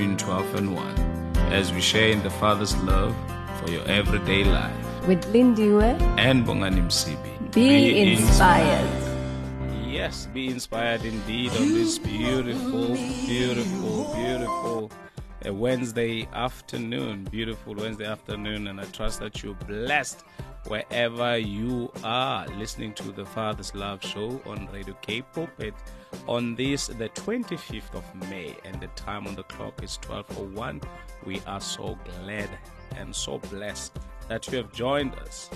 between 12 and 1 as we share in the Father's love for your everyday life. With Lindiwe, And Bongani Msibi. be, inspired. Yes, be inspired indeed on this beautiful, beautiful, beautiful uh, Wednesday afternoon. Beautiful Wednesday afternoon, and I trust that you're blessed wherever you are listening to the Father's Love Show on Radio K Pulpit on this, the 25th of May, and the time on the clock is 12:01. We are so glad and so blessed that you have joined us.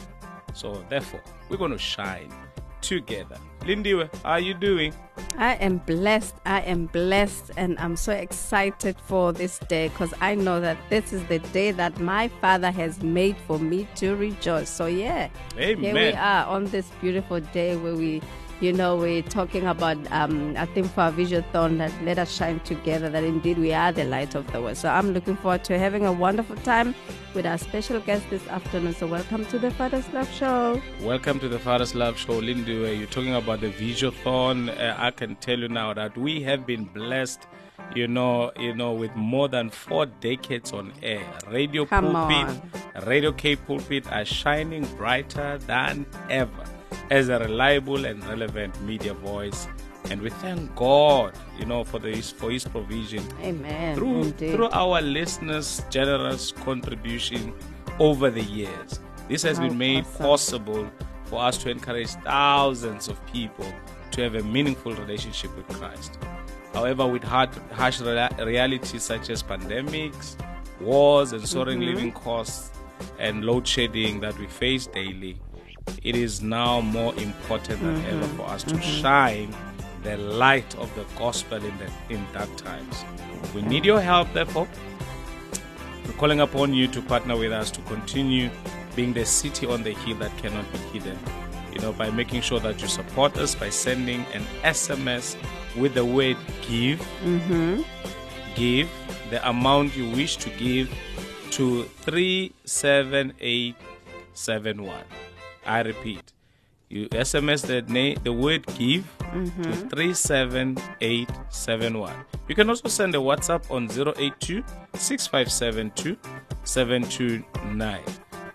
So, therefore, we're going to shine together. Lindiwe, how are you doing? I am blessed. I am blessed, and I'm so excited for this day because I know that this is the day that my Father has made for me to rejoice. So, yeah, here we are on this beautiful day where we, you know, we're talking about, um, I think for our Visiothon that let us shine together, that indeed we are the light of the world. So, I'm looking forward to having a wonderful time with our special guest this afternoon. So, welcome to the Father's Love Show. Welcome to the Father's Love Show, Lindiwe. You're talking about the Visiothon. Uh, I can tell you now that we have been blessed. You know, you know, with more than four decades on air, Radio Come Pulpit, Radio K Pulpit are shining brighter than ever as a reliable and relevant media voice. And we thank God, you know, for this for His provision Amen. through Indeed. through our listeners' generous contribution over the years. This has How been made awesome. possible for us to encourage thousands of people to have a meaningful relationship with Christ. However, with hard, harsh rea- realities such as pandemics, wars, and soaring Mm-hmm. living costs and load shedding that we face daily, it is now more important than Mm-hmm. ever for us to shine the light of the gospel in the in dark times. We need your help, therefore. We're calling upon you to partner with us to continue being the city on the hill that cannot be hidden. You know, by making sure that you support us by sending an SMS with the word give. Give the amount you wish to give to 37871. I repeat, you SMS the name, the word give to mm-hmm. 37871. You can also send a WhatsApp on 082 6572 729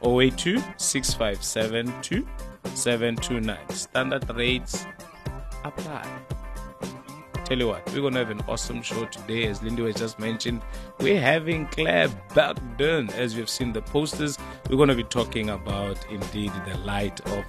082 6572 729. Standard rates apply. Tell you what, we're gonna have an awesome show today. As Lindy has just mentioned, we're having Claire Bagdon. As you've seen the posters, we're gonna be talking about indeed the light of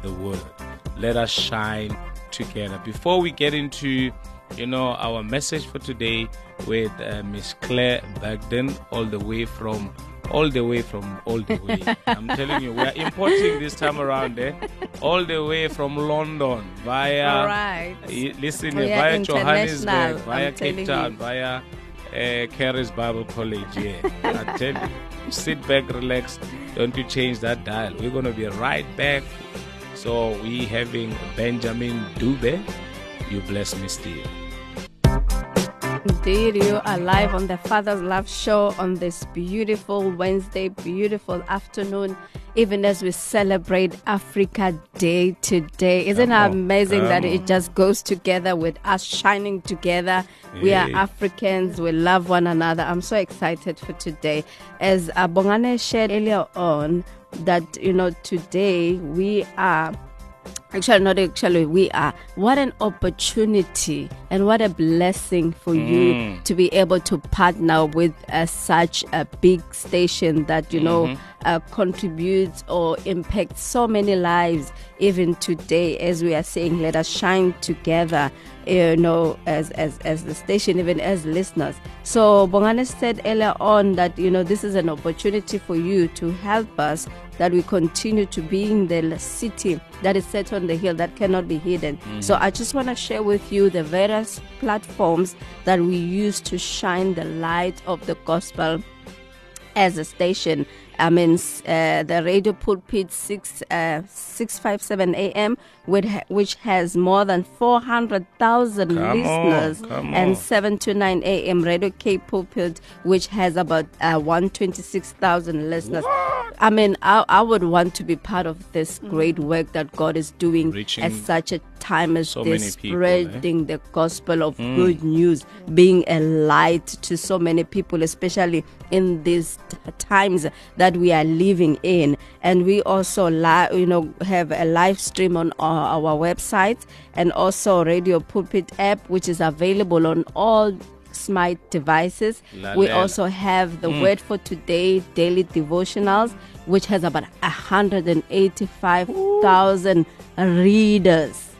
the world. Let us shine together. Before we get into you know our message for today with uh, Miss Claire Bagdon, all the way from all the way from all the way. I'm telling you, we're importing this time around, eh? All the way from London via All right. Listen, We are via Johannesburg, via I'm Cape Town, you. via uh, Charis Bible College. Yeah, I tell you, sit back, relax. Don't you change that dial. We're gonna be right back. So we having Benjamin Dube. You bless me still. Indeed, you are live on the Father's Love Show on this beautiful Wednesday, beautiful afternoon, even as we celebrate Africa Day today. Isn't it amazing that it just goes together with us shining together? We are Africans, we love one another. I'm so excited for today. As uh, Bongani shared earlier on, that, you know, today we are actually not actually we are. What an opportunity and what a blessing for you to be able to partner with uh, such a big station that you know uh, contributes or impacts so many lives. Even today as we are saying let us shine together you know as as as the station even as listeners. So Bongani said earlier on that you know this is an opportunity for you to help us that we continue to be in the city that is set on the hill that cannot be hidden. Mm-hmm. So I just want to share with you the various platforms that we use to shine the light of the gospel as a station. I mean, uh, the radio pulpit six uh, six five seven AM, which which has more than four hundred thousand Come on, listeners, come and on. seven to nine AM radio K pulpit, which has about uh, one twenty six thousand listeners. I mean, I, I would want to be part of this great work that God is doing Reaching at such a time as so this, many people, eh? spreading the gospel of good news, being a light to so many people, especially in these t- times that we are living in. And we also, li- you know, have a live stream on our, our website and also Radio Pulpit app, which is available on all smart devices. La we also have the mm. Word for Today daily devotionals, which has about 185,000 readers.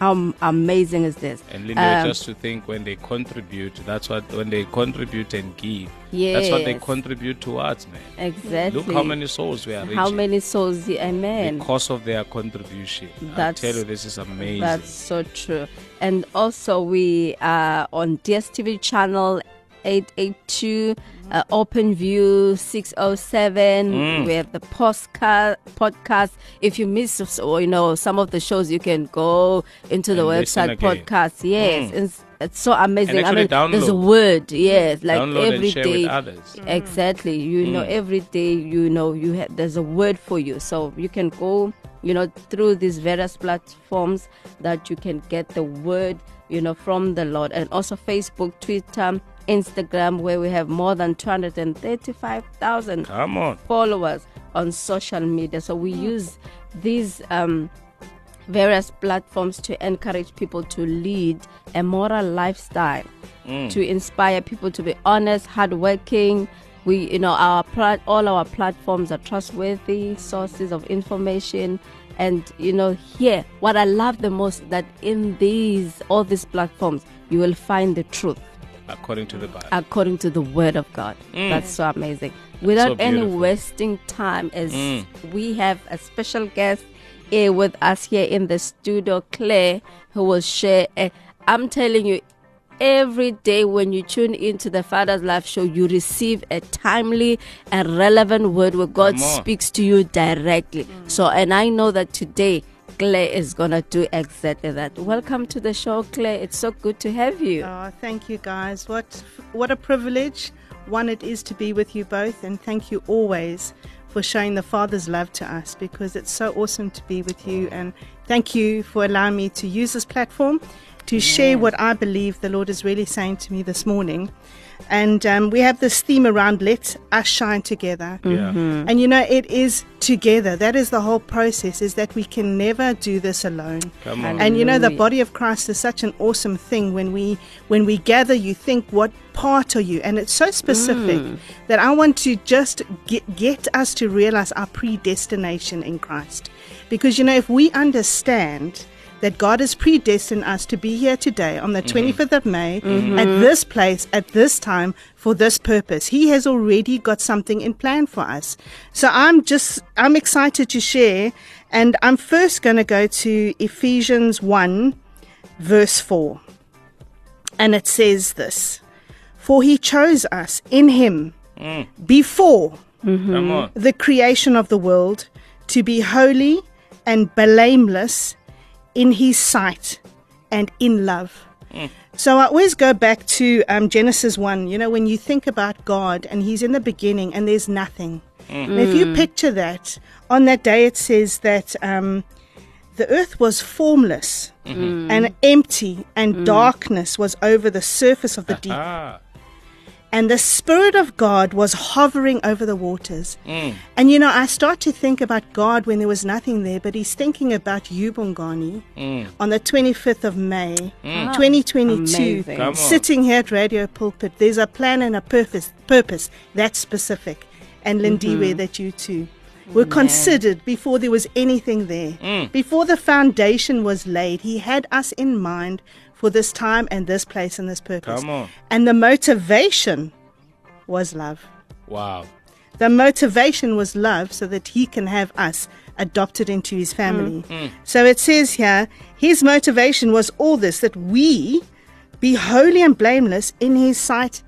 How amazing is this? And Linda, Um, just to think when they contribute, that's what when they contribute and give, that's what they contribute towards, man. Exactly. Look how many souls we are reaching How many souls? Amen. because of their contribution. I tell you, this is amazing. That's so true. And also, we are on DSTV channel 882, uh, Open View 607. Mm. We have the podcast. podcast. If you miss, or, you know, some of the shows, you can go into the And website podcast. Yes, Mm. it's, it's so amazing. And I mean, actually there's a word. Yes, like Download every and share day. with others. Exactly. You know, Mm. every day, you know, you have there's a word for you. So you can go, you know, through these various platforms that you can get the word, you know, from the Lord. And also Facebook, Twitter, Instagram, where we have more than 235,000 Come on. followers on social media. So we use these um, various platforms to encourage people to lead a moral lifestyle, to inspire people to be honest, hardworking. We, you know, our plat- all our platforms are trustworthy sources of information. And you know, here, what I love the most that in these all these platforms, you will find the truth According to the Bible. according to the word of God. Mm. That's so amazing. Without any wasting time, as mm. we have a special guest here with us here in the studio, Claire, who will share. A, I'm telling you, every day when you tune into the Father's Life Show, you receive a timely and relevant word where God speaks to you directly. Mm. So, and I know that today. Claire is gonna do exactly that. Welcome to the show, Claire. It's so good to have you. Oh, thank you guys. What what a privilege one it is to be with you both and thank you always for showing the Father's love to us because it's so awesome to be with you and thank you for allowing me to use this platform to share what I believe the Lord is really saying to me this morning. And um, we have this theme around let us shine together. Yeah. And you know, it is together. That is the whole process, is that we can never do this alone. Come on. And you know, the body of Christ is such an awesome thing. When we when we gather, you think, what part are you? And it's so specific that I want to just get, get us to realize our predestination in Christ. Because you know, if we understand that God has predestined us to be here today on the mm-hmm. 25th of May mm-hmm. at this place at this time for this purpose. He has already got something in plan for us. So I'm just I'm excited to share and I'm first going to go to Ephesians 1 verse 4. And it says this, for he chose us in him mm. before mm-hmm. Come on. the creation of the world to be holy and blameless in his sight and in love. So I always go back to um, Genesis 1. You know, when you think about God and he's in the beginning and there's nothing. And if you picture that, on that day it says that um, the earth was formless and empty, and darkness was over the surface of the deep. And the Spirit of God was hovering over the waters. Mm. And you know, I start to think about God when there was nothing there, but He's thinking about you, Bongani, mm. on the 25th of May, mm. ah, 2022, Amazing. Come on. sitting here at Radio Pulpit. There's a plan and a purpose, purpose that's specific. And Lindiwe, mm-hmm. that you too were considered before there was anything there. Before the foundation was laid, He had us in mind for this time and this place and this purpose. Come on. And the motivation was love. Wow. The motivation was love so that he can have us adopted into his family. Mm. Mm. So it says here, his motivation was all this that we be holy and blameless in his sight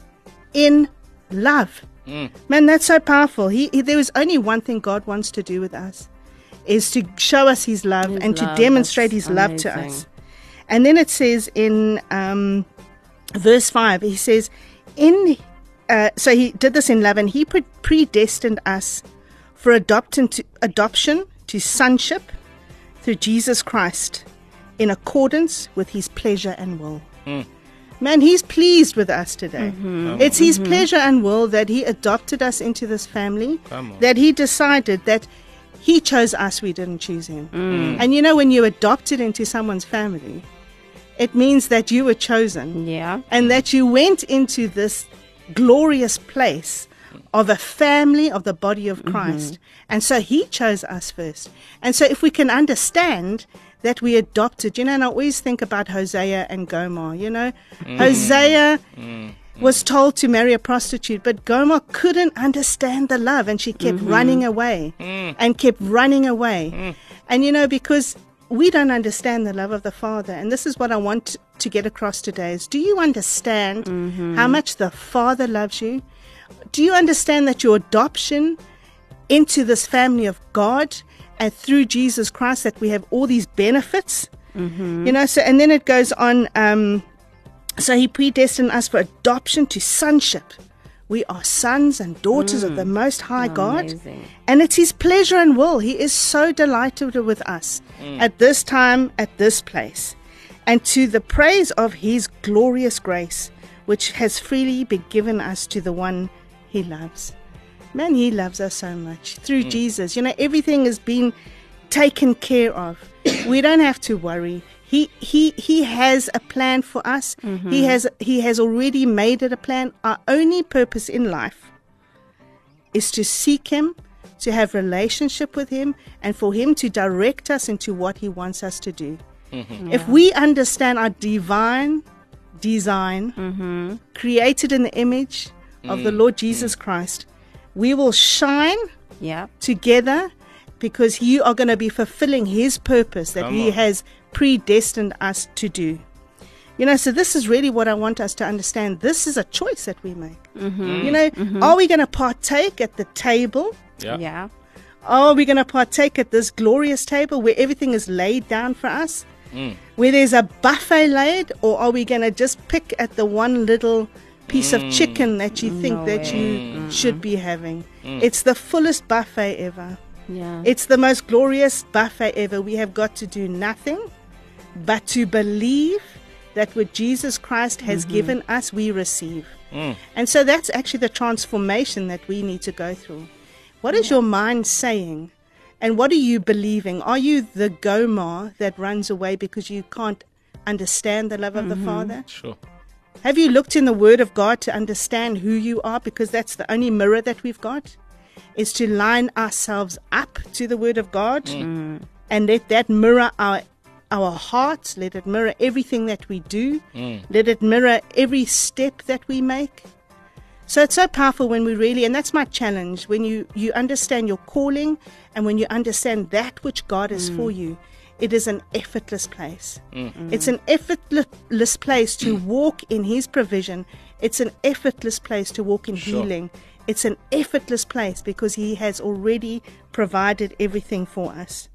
in love. Mm. Man, that's so powerful. He, he there was only one thing God wants to do with us is to show us his love His and to demonstrate that's his love to us. And then it says in um, verse 5, he says, in uh, so he did this in love and he predestined us for adoption to, adoption to sonship through Jesus Christ in accordance with his pleasure and will. Man, he's pleased with us today. It's his pleasure and will that he adopted us into this family, that he decided that he chose us, we didn't choose him. And you know, when you're adopted into someone's family, it means that you were chosen Yeah. and that you went into this glorious place of a family of the body of mm-hmm. Christ. And so he chose us first. And so if we can understand that we adopted, you know, and I always think about Hosea and Gomer, you know, mm-hmm. Hosea mm-hmm. was told to marry a prostitute, but Gomer couldn't understand the love and she kept running away mm. and kept running away. Mm. And you know, because we don't understand the love of the Father, and this is what I want to get across today is do you understand how much the Father loves you? Do you understand that your adoption into this family of God and through Jesus Christ that we have all these benefits? You know, so and then it goes on. Um, so he predestined us for adoption to sonship. We are sons and daughters of mm. the Most High God. And it's his pleasure and will. He is so delighted with us mm. at this time, at this place. And to the praise of his glorious grace, which has freely been given us to the one he loves. Man, he loves us so much through mm. Jesus. You know, everything has been taken care of. we don't have to worry. He he he has a plan for us. Mm-hmm. He has he has already made it a plan. Our only purpose in life is to seek him, to have relationship with him and for him to direct us into what he wants us to do. Mm-hmm. If we understand our divine design, mm-hmm. created in the image of the Lord Jesus Christ, we will shine Yeah. together because you are going to be fulfilling his purpose that Come he on. has predestined us to do. You know, so this is really what I want us to understand. This is a choice that we make. Mm-hmm. You know, mm-hmm. are we going to partake at the table? Yeah. Yeah. Are we going to partake at this glorious table where everything is laid down for us? Mm. Where there's a buffet laid? Or are we going to just pick at the one little piece of mm. chicken that you mm. think No that you should be having? Mm. It's the fullest buffet ever. Yeah. It's the most glorious buffet ever. We have got to do nothing but to believe that what Jesus Christ has mm-hmm. given us, we receive. Mm. And so that's actually the transformation that we need to go through. What is your mind saying? And what are you believing? Are you the Gomer that runs away because you can't understand the love of the mm-hmm. Father? Sure. Have you looked in the Word of God to understand who you are? Because that's the only mirror that we've got, is to line ourselves up to the Word of God mm. and let that mirror our our hearts, let it mirror everything that we do, mm. let it mirror every step that we make. So it's so powerful when we really, and that's my challenge, when you, you understand your calling and when you understand that which God is for mm. you, it is an effortless place. Mm. It's an effortless place to walk in His provision. It's an effortless place to walk in Sure. healing. It's an effortless place because He has already provided everything for us.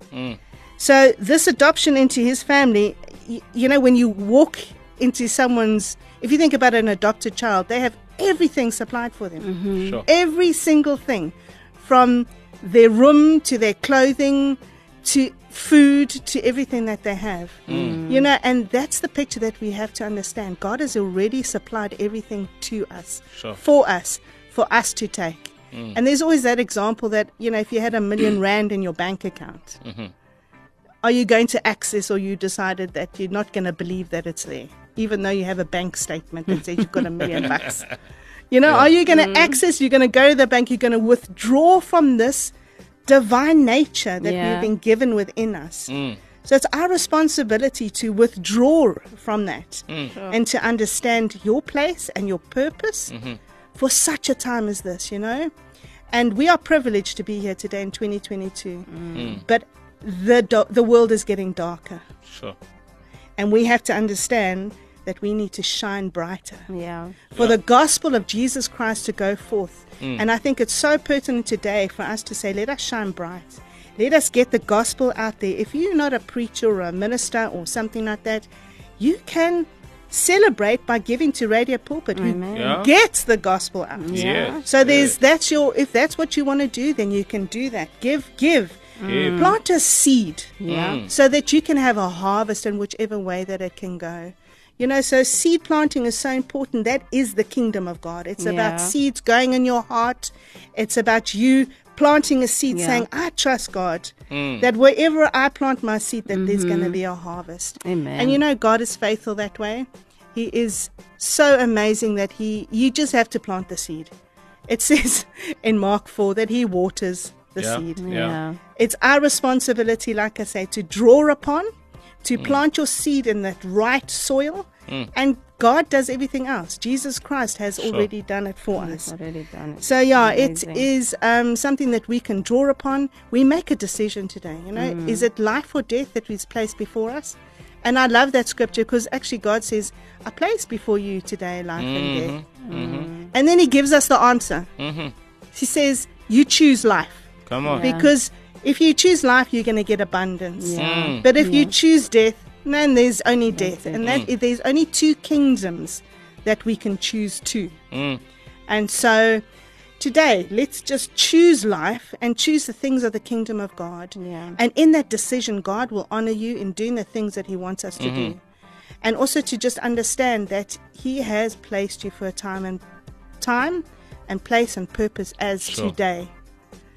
So this adoption into his family, y- you know, when you walk into someone's, if you think about an adopted child, they have everything supplied for them. Mm-hmm. Sure. Every single thing, from their room to their clothing to food to everything that they have. Mm. You know, and that's the picture that we have to understand. God has already supplied everything to us, Sure. for us, for us to take. Mm. And there's always that example that, you know, if you had a million rand in your bank account, mm-hmm. Are you going to access or you decided that you're not going to believe that it's there? Even though you have a bank statement that says you've got a million bucks. You know are you going to mm. access you're going to go to the bank you're going to withdraw from this divine nature that Yeah. we've been given within us? Mm. So it's our responsibility to withdraw from that mm. and to understand your place and your purpose mm-hmm. for such a time as this you know? And we are privileged to be here today in 2022. Mm. But the do- the world is getting darker, Sure. and we have to understand that we need to shine brighter Yeah. for the gospel of Jesus Christ to go forth. Mm. And I think it's so pertinent today for us to say, let us shine bright. Let us get the gospel out there. If you're not a preacher or a minister or something like that, you can celebrate by giving to Radio Pulpit, who Yeah. gets the gospel out. Yeah. So there's that's your if that's what you want to do, then you can do that. Give, give, Give. Mm. plant a seed Yeah. Mm. so that you can have a harvest in whichever way that it can go. You know, so seed planting is so important. That is the kingdom of God. It's Yeah. about seeds going in your heart. It's about you planting a seed Yeah. saying, I trust God. Mm. That wherever I plant my seed, that there's going to mm-hmm. be a harvest. Amen. And you know, God is faithful that way. He is so amazing that He, you just have to plant the seed. It says in Mark 4 that He waters the Yeah. seed. Yeah. Yeah. It's our responsibility, like I say, to draw upon, to mm. plant your seed in that right soil, mm. and God does everything else. Jesus Christ has already done it for us. Already done it. So yeah, it Amazing. is um, something that we can draw upon. We make a decision today. You know, mm. is it life or death that is placed before us? And I love that scripture because actually God says, "I place before you today life and mm-hmm. death," mm-hmm. and then He gives us the answer. Mm-hmm. He says, "You choose life." Come on. Yeah. Because if you choose life, you're going to get abundance. Yeah. Mm. But if you choose death, then there's only death. And that mm. there's only two kingdoms that we can choose to. Mm. And so today, let's just choose life and choose the things of the kingdom of God. Yeah. And in that decision, God will honor you in doing the things that He wants us to do. Mm-hmm. And also to just understand that He has placed you for a time and time and place and purpose as Sure. today.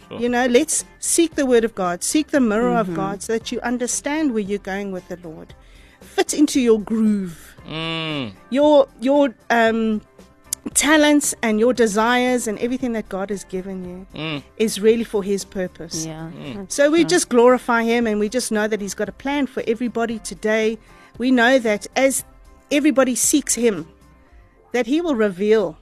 Sure. You know, let's seek the word of God, seek the mirror of God so that you understand where you're going with the Lord. Fit into your groove. Mm. Your your um talents and your desires and everything that God has given you Mm. is really for his purpose. Yeah. So we just glorify him and we just know that he's got a plan for everybody today. We know that as everybody seeks him, that he will reveal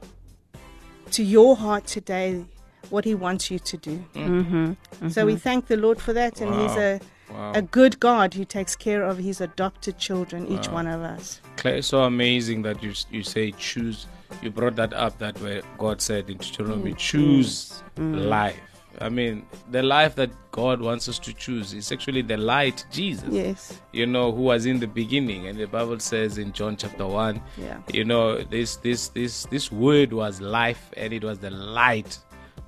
to your heart today what he wants you to do. Mm-hmm. So we thank the Lord for that and he's a Wow. a good God who takes care of his adopted children, each one of us. Claire, it's so amazing that you you say choose. You brought that up that way. God said in Deuteronomy, Mm. choose life. I mean, the life that God wants us to choose is actually the light, Jesus. Yes. You know, who was in the beginning, and the Bible says in John chapter one. Yeah. You know, this this this this word was life, and it was the light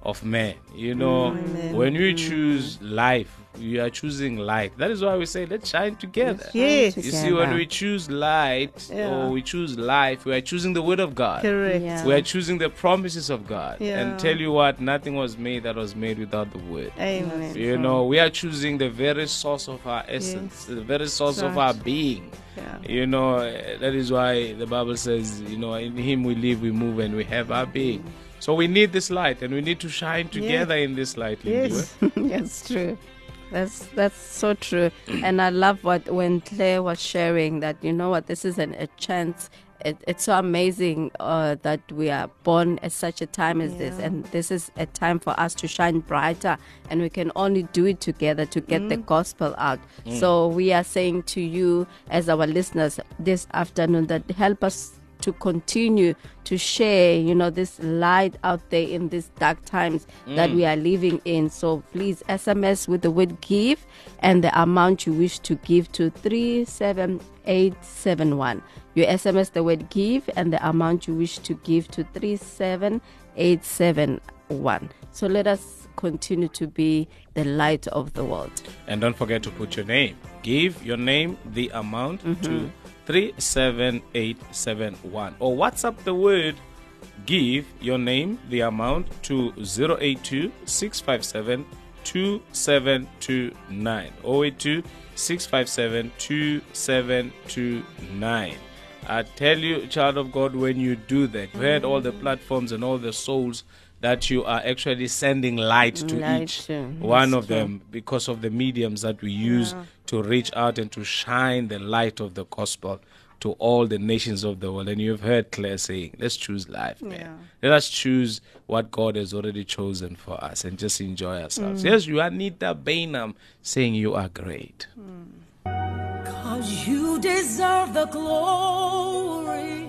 of man. You know, when we choose life, we are choosing light. That is why we say, let's shine together. Yes. You see, when we choose light Yeah. or we choose life, we are choosing the word of God. Correct. Yeah. We are choosing the promises of God. Yeah. And tell you what, nothing was made that was made without the word. Amen. You know, we are choosing the very source of our essence, the very source of our being. Yeah. You know, that is why the Bible says, you know, in Him we live, we move, and we have our being. So we need this light, and we need to shine together in this light. Lindiwe. Yes. That's true. That's that's so true. and I love what when Claire was sharing that you know what this is an, a chance. It, it's so amazing uh, that we are born at such a time as this, and this is a time for us to shine brighter, and we can only do it together to get the gospel out. So we are saying to you, as our listeners, this afternoon, that help us to continue to share, you know, this light out there in these dark times that we are living in. So please SMS with the word give and the amount you wish to give to 37871. You SMS the word give and the amount you wish to give to 37871. So let us continue to be the light of the world. And don't forget to put your name. Give your name, the amount Mm-hmm. to 37871. Or WhatsApp the word give your name, the amount to 082 657 2729. 082 657 2729. I tell you, child of God, when you do that, you had all the platforms and all the souls that you are actually sending light to Light each to. one That's of them because of the mediums that we use to reach out and to shine the light of the gospel. to all the nations of the world. And you've heard Claire saying, let's choose life, man. Yeah. Let us choose what God has already chosen for us and just enjoy ourselves. Mm. Yes, you are Anita Bainham saying you are great. Mm. Cause you deserve the glory.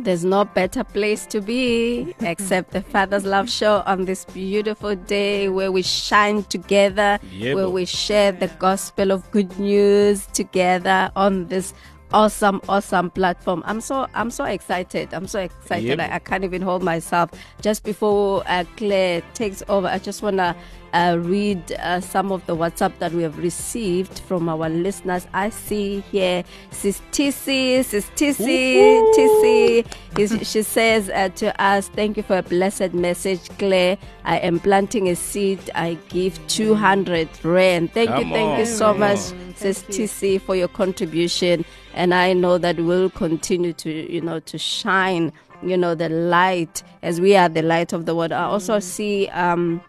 There's no better place to be except the Father's Love Show on this beautiful day where we shine together, Yeah, where we share the gospel of good news together on this awesome awesome platform. I'm so i'm so excited. I'm so excited. Yeah, bo. I, I can't even hold myself. Just before uh, claire takes over i just want to uh, read uh, some of the whatsapp that we have received from our listeners. I see here sis tc sis tc tc is- she says uh, to us thank you for a blessed message claire. I am planting a seed. I give 200 rand. Thank Come you thank you so come much on. says TC for your contribution and I know that we'll continue to you know to shine you know the light as we are the light of the world. I also see um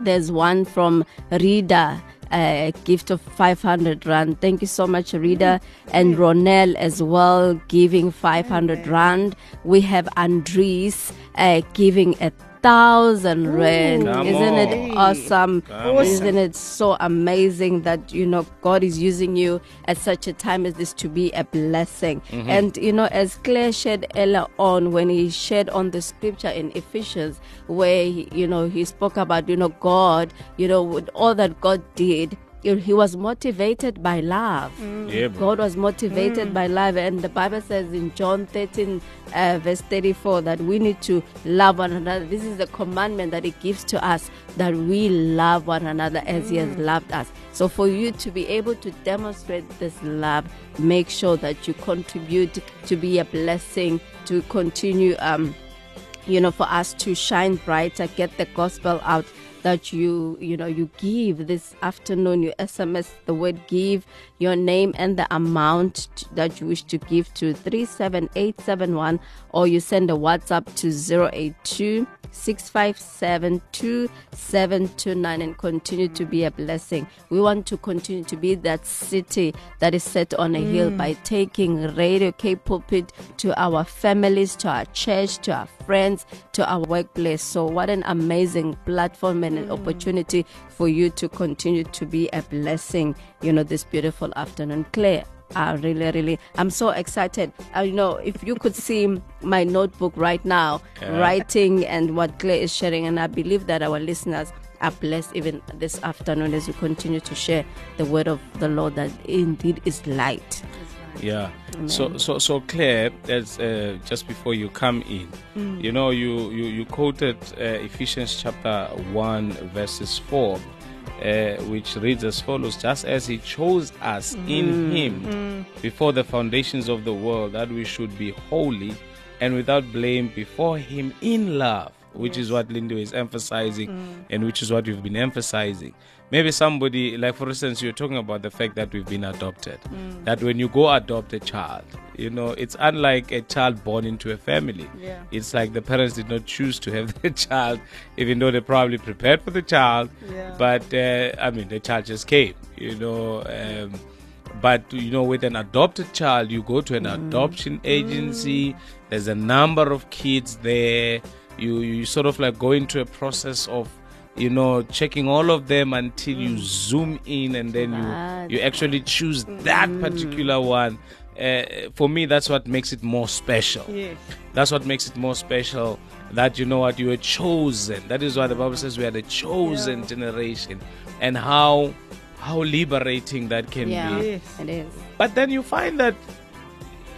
there's one from Rida a gift of 500 rand. Thank you so much Rida and Ronel as well giving 500 rand. We have Andres uh, giving a thousand rand Come isn't it on. awesome Come isn't it so amazing that you know God is using you at such a time as this to be a blessing? Mm-hmm. And you know, as Claire shared earlier on when he shared on the scripture in Ephesians, where he, you know he spoke about you know God, you know with all that God did. You know, He was motivated by love. Yeah. God was motivated by love, and the Bible says in John 13, uh, verse 34, that we need to love one another. This is the commandment that He gives to us that we love one another as He has loved us. So, for you to be able to demonstrate this love, make sure that you contribute to be a blessing, to continue. Um, you know for us to shine brighter get the gospel out that you you know you give this afternoon you sms the word give your name and the amount that you wish to give to 37871 or you send a whatsapp to 082 657 2729 and continue to be a blessing. We want to continue to be that city that is set on a hill mm. by taking Radio K Pulpit to our families, to our church, to our friends, to our workplace. So, what an amazing platform and an mm. opportunity for you to continue to be a blessing, you know, this beautiful afternoon. Claire, I really, really, I'm so excited. Uh, you know, if you could see my notebook right now, Yeah. writing and what Claire is sharing, and I believe that our listeners are blessed even this afternoon as we continue to share the word of the Lord that indeed is light. Yeah. So so so Claire, as uh, just before you come in, Mm. you know you you you quoted uh, Ephesians chapter one verses four. Uh, which reads as follows just as he chose us Mm. in him before the foundations of the world that we should be holy and without blame before him in love which is what Linda is emphasizing and which is what we've been emphasizing. Maybe somebody like for instance you're talking about the fact that we've been adopted. That when you go adopt a child you know it's unlike a child born into a family. Yeah. it's like the parents did not choose to have the child even though they probably prepared for the child. Yeah. but uh, i mean the child just came you know um, but you know with an adopted child you go to an adoption agency. There's a number of kids there you you sort of like go into a process of you know checking all of them until you zoom in and then you you actually choose that particular one. Uh, for me that's what makes it more special. Yes. that's what makes it more special that you know what you were chosen. That is why the bible says we are the chosen generation and how how liberating that can Yeah, be Yes. it is. but then you find that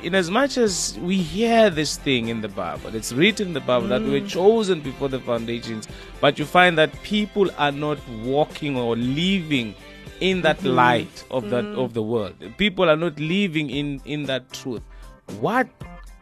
in as much as we hear this thing in the bible it's written in the bible that we were mm. chosen before the foundations but you find that people are not walking or living in that mm-hmm. light of that mm. of the world. People are not living in in that truth. What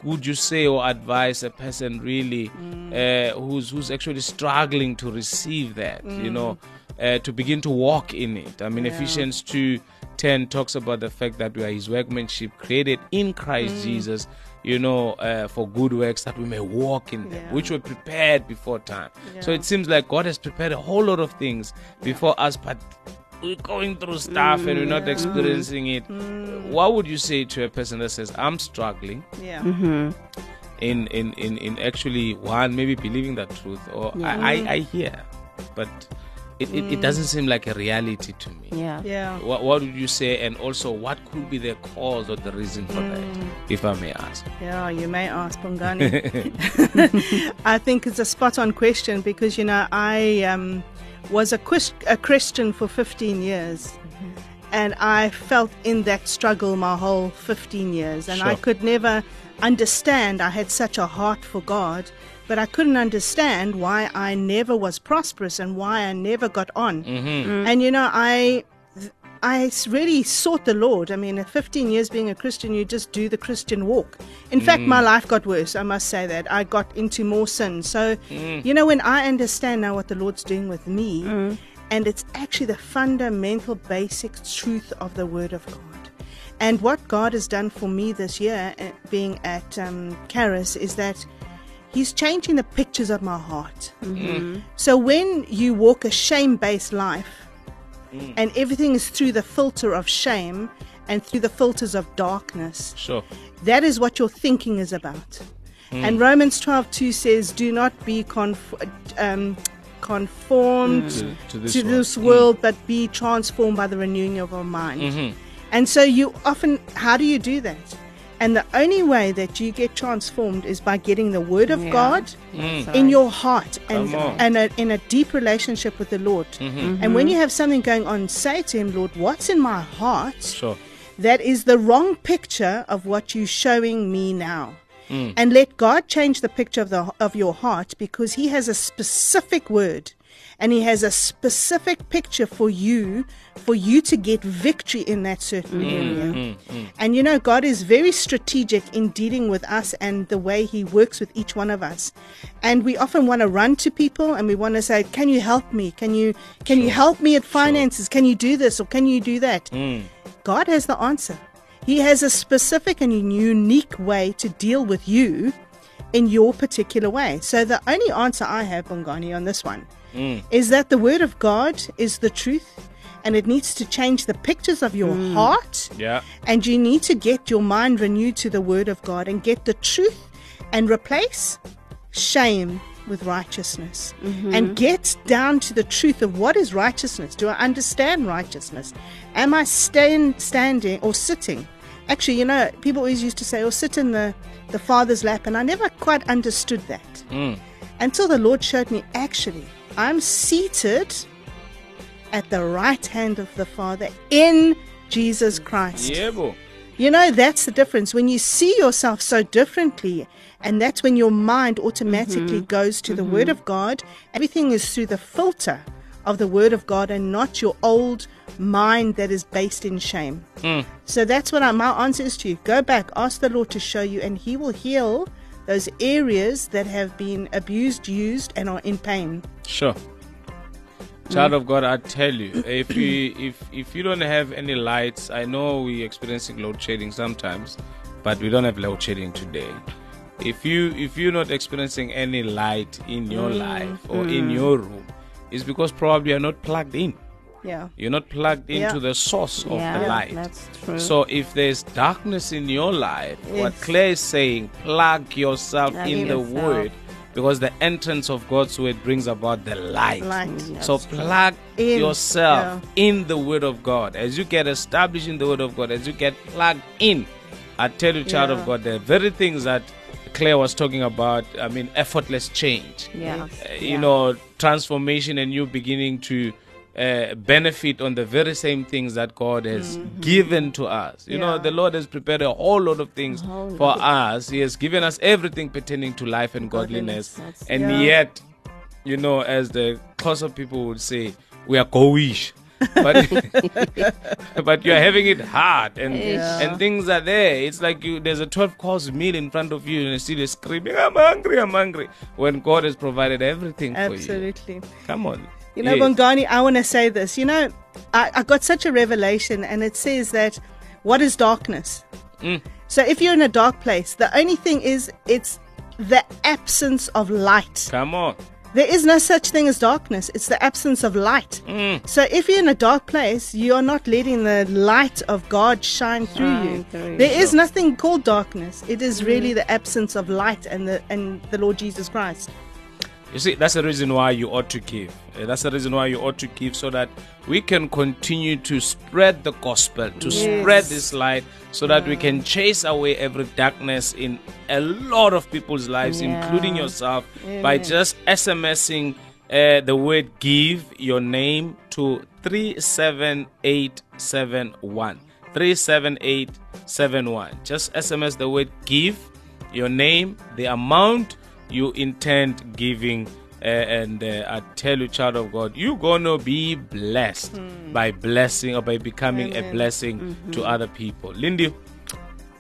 would you say or advise a person really mm. uh, who's who's actually struggling to receive that you know uh, to begin to walk in it. I mean ephesians 2 10 talks about the fact that we are his workmanship created in christ jesus you know uh, for good works that we may walk in them Yeah. which were prepared before time. So it seems like god has prepared a whole lot of things before us but we're going through stuff and we're not experiencing it. What would you say to a person that says, I'm struggling Yeah. Mm-hmm. in, in, in, in actually, one, maybe believing that truth, or I, I, I hear, but it, it, it doesn't seem like a reality to me. Yeah. Yeah. What, what would you say? And also, what could be the cause or the reason for that, if I may ask? Yeah, you may ask, Bongani. I think it's a spot on question because, you know, I um, was a, quis- a Christian for 15 years. And I felt in that struggle my whole 15 years. And I could never understand. I had such a heart for God, but I couldn't understand why I never was prosperous and why I never got on. Mm-hmm. Mm. And, you know, I I really sought the Lord. I mean, at 15 years being a Christian, you just do the Christian walk. In fact, my mm. life got worse. I must say that. I got into more sin. So, mm. you know, when I understand now what the Lord's doing with me, and it's actually the fundamental, basic truth of the Word of God. And what God has done for me this year, uh, being at um, Charis, is that He's changing the pictures of my heart. Mm-hmm. So when you walk a shame based life, mm. and everything is through the filter of shame and through the filters of darkness. Sure. That is what your thinking is about. Mm. And Romans 12 2 says, Do not be conf- um, conformed mm. To, to this, to world. this world, but be transformed by the renewing of our mind. Mm-hmm. And so, you often, how do you do that? And the only way that you get transformed is by getting the Word of Yeah. God mm. That's in your heart and, and a, in a deep relationship with the Lord. Mm-hmm. And mm-hmm. when you have something going on, say to Him, Lord, what's in my heart Sure. that is the wrong picture of what you're showing me now? Mm. And let God change the picture of, the, of your heart because He has a specific word and He has a specific picture for you, for you to get victory in that certain mm, area. Mm, mm, and you know, God is very strategic in dealing with us and the way He works with each one of us. And we often want to run to people and we want to say, "Can you help me? Can you can you help me at finances? Can you do this or can you do that?" God has the answer. He has a specific and unique way to deal with you in your particular way. So the only answer I have, Bongani, on this one Mm. is that the Word of God is the truth and it needs to change the pictures of your mm. heart. Yeah. And you need to get your mind renewed to the Word of God and get the truth and replace shame with righteousness mm-hmm. and get down to the truth of what is righteousness. Do I understand righteousness? Am I stand, standing or sitting? Actually, you know, people always used to say, or sit in the, the Father's lap, and I never quite understood that mm. until the Lord showed me actually, I'm seated at the right hand of the Father in Jesus Christ. Yeah. You know, that's the difference. When you see yourself so differently, and that's when your mind automatically mm-hmm. goes to the Word mm-hmm. of God, everything is through the filter of the Word of God and not your old mind that is based in shame. Mm. So that's what I, my answer is to you. Go back, ask the Lord to show you, and He will heal those areas that have been abused, used, and are in pain. Sure. Child of God, I tell you, if you if if you don't have any lights, I know we're experiencing load shedding sometimes, but we don't have load shedding today. If you if you're not experiencing any light in your mm, life or in mm. your room, it's because probably you're not plugged in. Yeah. You're not plugged into Yeah. the source of yeah, the light. that's true. So if there's darkness in your life, what Yes. Claire is saying, plug yourself in the yourself. word because the entrance of God's word brings about the light. Light. So plug In, yourself in the word of God. As you get established in the word of God, as you get plugged in, I tell you, child Yeah. of God, the very things that Claire was talking about, I mean, effortless change yeah. uh, you know transformation and you beginning to uh, benefit on the very same things that God has given to us. You know, the Lord has prepared a whole lot of things for us. He has given us everything pertaining to life and godliness. That's- And Yeah. yet, you know, as the closer people would say, we are goish. but but you're having it hard and Yeah. and things are there. It's like you there's a 12 course meal in front of you and you still you're screaming, I'm hungry, I'm hungry. When God has provided everything for you. Absolutely. Come on. You know, Yes. Bongani, I want to say this. You know, I, I got such a revelation, and it says that what is darkness? Mm. So if you're in a dark place, the only thing is it's the absence of light. Come on. There is no such thing as darkness. It's the absence of light. So if you're in a dark place, you are not letting the light of God shine through Shine you. through you. There is nothing called darkness. It is really the absence of light and the and the Lord Jesus Christ. You see, that's the reason why you ought to give. Uh, That's the reason why you ought to give so that we can continue to spread the gospel, to spread this light, so that we can chase away every darkness in a lot of people's lives, Yeah. including yourself, by just SMSing uh, the word give, your name, to 37871. 37871. Just SMS the word give, your name, the amount you intend giving. Uh, and uh, I tell you, child of God, you're gonna be blessed by blessing or by becoming a blessing to other people. Lindy,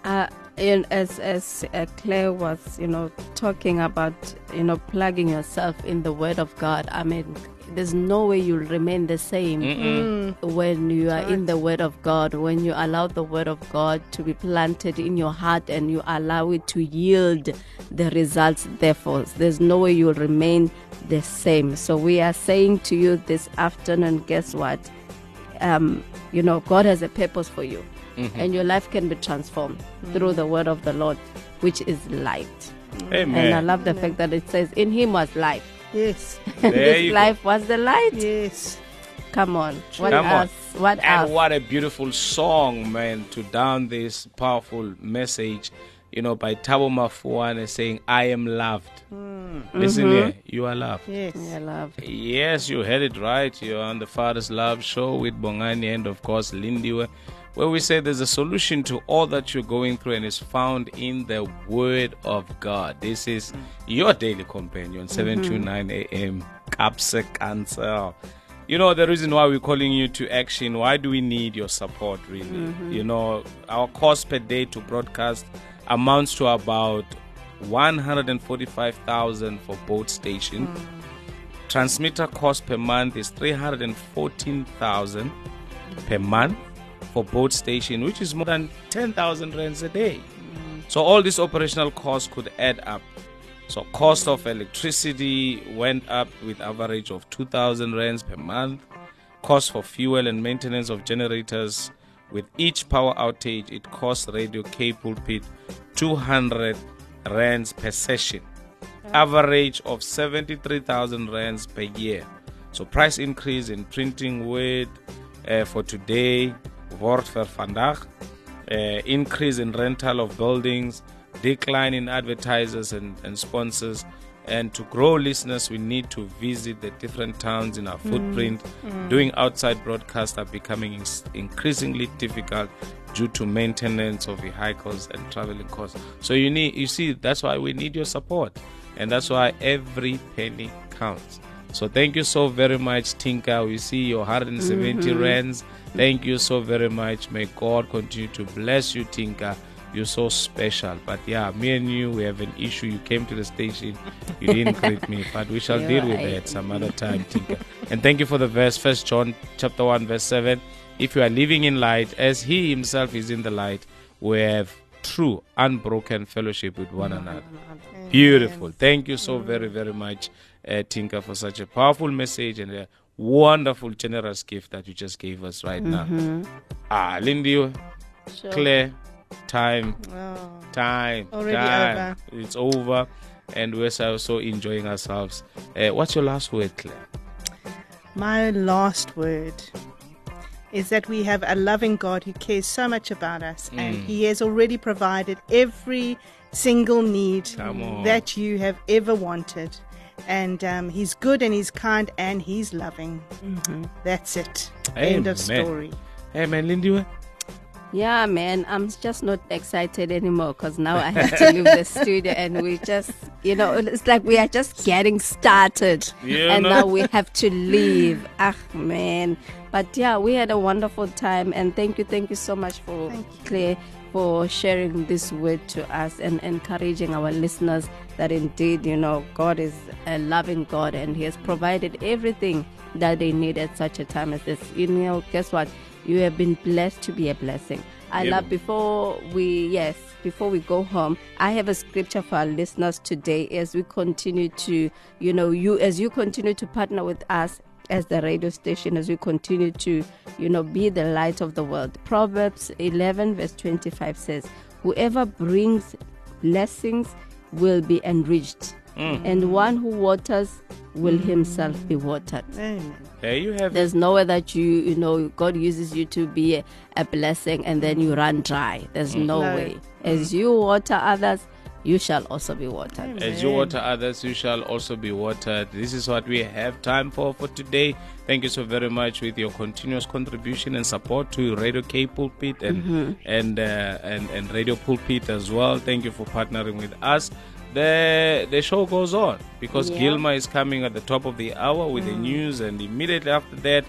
Uh, and as as uh, Claire was, you know, talking about, you know, plugging yourself in the Word of God. I mean, there's no way you'll remain the same mm. when you are in the Word of God. When you allow the Word of God to be planted in your heart and you allow it to yield the results. Therefore, there's no way you'll remain the same. So we are saying to you this afternoon. Guess what? um, you know, God has a purpose for you, mm-hmm. and your life can be transformed mm. through the word of the Lord, which is light. amen. And I love the fact that it says, "In Him was life, Yes. this you go. life was the light." Yes. Come on, what Come on. else? What and else? what a beautiful song, man, to down this powerful message, you know, by Tabo Mafuane saying, I am loved. Hmm. Listen mm-hmm. here, you are loved. Yes. Yeah, love. Yes, you heard it right. You're on the Father's Love Show with Bongani and, of course, Lindiwe, where we say there's a solution to all that you're going through and is found in the Word of God. This is your daily companion, mm-hmm. 729 AM, Kapse Cancel. You know, the reason why we're calling you to action, why do we need your support, really? Mm-hmm. You know, our cost per day to broadcast amounts to about 145,000 for both stations. Mm. Transmitter cost per month is 314,000 per month for both station, which is more than 10,000 rands a day. So all these operational costs could add up. So cost of electricity went up with average of 2,000 rands per month. Cost for fuel and maintenance of generators with each power outage, it costs Radio K Pulpit 200 rands per session average of 73,000 rands per year. So price increase in printing weight uh, for today, word for vandaag, uh, increase in rental of buildings, decline in advertisers and, and sponsors. And to grow listeners, we need to visit the different towns in our mm. footprint. Mm. Doing outside broadcasts are becoming ins- increasingly difficult due to maintenance of vehicles and traveling costs. So you need, you see, that's why we need your support, and that's why every penny counts. So thank you so very much, Tinka. We see your 170 mm-hmm. rands. Thank you so very much. May God continue to bless you, Tinka. You're so special. But yeah, me and you, we have an issue. You came to the station, you didn't greet me, but we shall You're deal with that some other time, Tinka. And thank you for the verse, First John chapter one, verse seven. If you are living in light, as He Himself is in the light, we have true, unbroken fellowship with one another. Beautiful. Thank you so very, very much, uh, Tinka, for such a powerful message and a wonderful, generous gift that you just gave us right now. Ah, Lindy, Sure. Claire, time, Oh. time, Already time. It's over, and we're so, so enjoying ourselves. Uh, what's your last word, Claire? My last word is that we have a loving God who cares so much about us, and He has already provided every single need that you have ever wanted. And um, He's good and He's kind and He's loving. That's it. End of story. Hey, man, Lindy, Yeah, man, I'm just not excited anymore because now I have to leave the studio and we just, you know, it's like we are just getting started Yeah, and no. now we have to leave. Ah, man. But yeah, we had a wonderful time and thank you, thank you so much for Claire for sharing this word to us and encouraging our listeners that indeed, you know, God is a loving God and He has provided everything that they need at such a time as this. You know, guess what? You have been blessed to be a blessing. I Yeah. love before we yes before we go home. I have a scripture for our listeners today as we continue to you know you as you continue to partner with us as the radio station as we continue to you know be the light of the world. Proverbs 11 verse 25 says, "Whoever brings blessings will be enriched, mm. and one who waters will mm. himself be watered." Amen. There you have it. There's nowhere that you you know God uses you to be a, a blessing and then you run dry. There's mm. no, No. way. As you water others, you shall also be watered. As you water others, you shall also be watered. This is what we have time for for today. Thank you so very much with your continuous contribution and support to Radio K Pulpit and and uh, and and Radio Pulpit as well. Thank you for partnering with us. The the show goes on because Yeah. Gilma is coming at the top of the hour with the news, and immediately after that,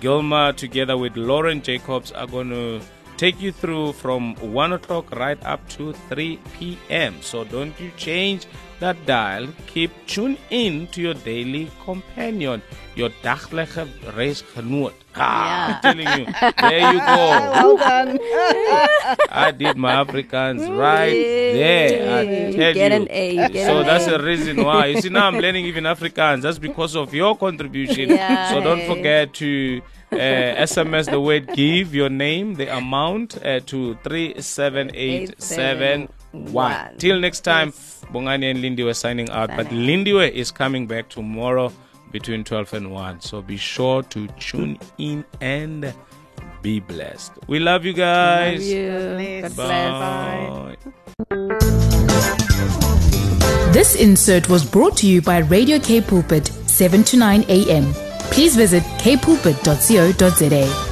Gilma together with Lauren Jacobs are going to take you through from 1 o'clock right up to 3 p.m. So don't you change that dial. Keep tuned in to your daily companion, your dagelijke reisgenoot. Ah, I'm telling you, there you go. Well done. I did my Afrikaans right there. I tell get you. an A. Get So an that's A. the reason why. You see, now I'm learning even Afrikaans. That's because of your contribution. Yeah. So don't forget to SMS the word give, your name, the amount uh, to 37871. Till next time, Bongani and Lindiwe signing out. But Signing Lindiwe is coming back tomorrow between 12 and 1. So be sure to tune in and be blessed. We love you guys. Love guys. you. bless. God bless. Bye. This insert was brought to you by Radio K Pulpit, 7 to 9 a.m. Please visit kpulpit.co.za.